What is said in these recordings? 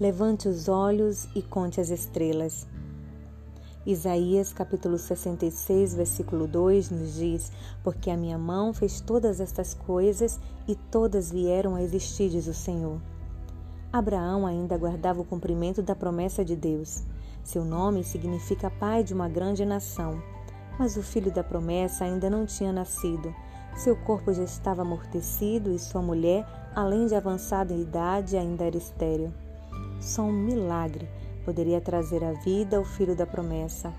Levante os olhos e conte as estrelas. Isaías capítulo 66, versículo 2 nos diz: Porque a minha mão fez todas estas coisas e todas vieram a existir, diz o Senhor. Abraão ainda aguardava o cumprimento da promessa de Deus. Seu nome significa pai de uma grande nação. Mas o filho da promessa ainda não tinha nascido. Seu corpo já estava amortecido e sua mulher, além de avançada em idade, ainda era estéril. Só um milagre poderia trazer à vida o filho da promessa.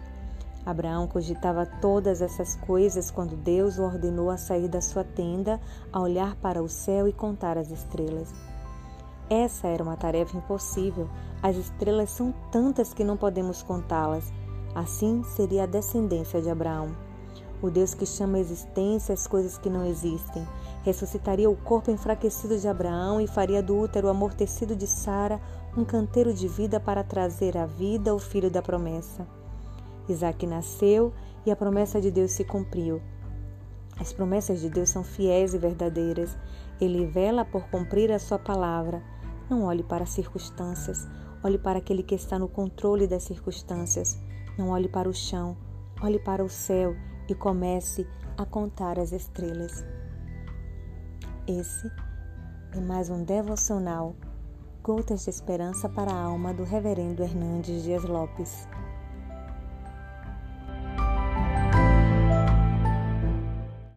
Abraão cogitava todas essas coisas quando Deus o ordenou a sair da sua tenda, a olhar para o céu e contar as estrelas. Essa era uma tarefa impossível. As estrelas são tantas que não podemos contá-las. Assim seria a descendência de Abraão. O Deus que chama a existência as coisas que não existem, ressuscitaria o corpo enfraquecido de Abraão e faria do útero amortecido de Sara um canteiro de vida para trazer à vida o filho da promessa. Isaac nasceu e a promessa de Deus se cumpriu. As promessas de Deus são fiéis e verdadeiras. Ele vela por cumprir a sua palavra. Não olhe para as circunstâncias, olhe para aquele que está no controle das circunstâncias. Não olhe para o chão, olhe para o céu e comece a contar as estrelas. Esse é mais um devocional Gotas de Esperança para a Alma do Reverendo Hernandes Dias Lopes.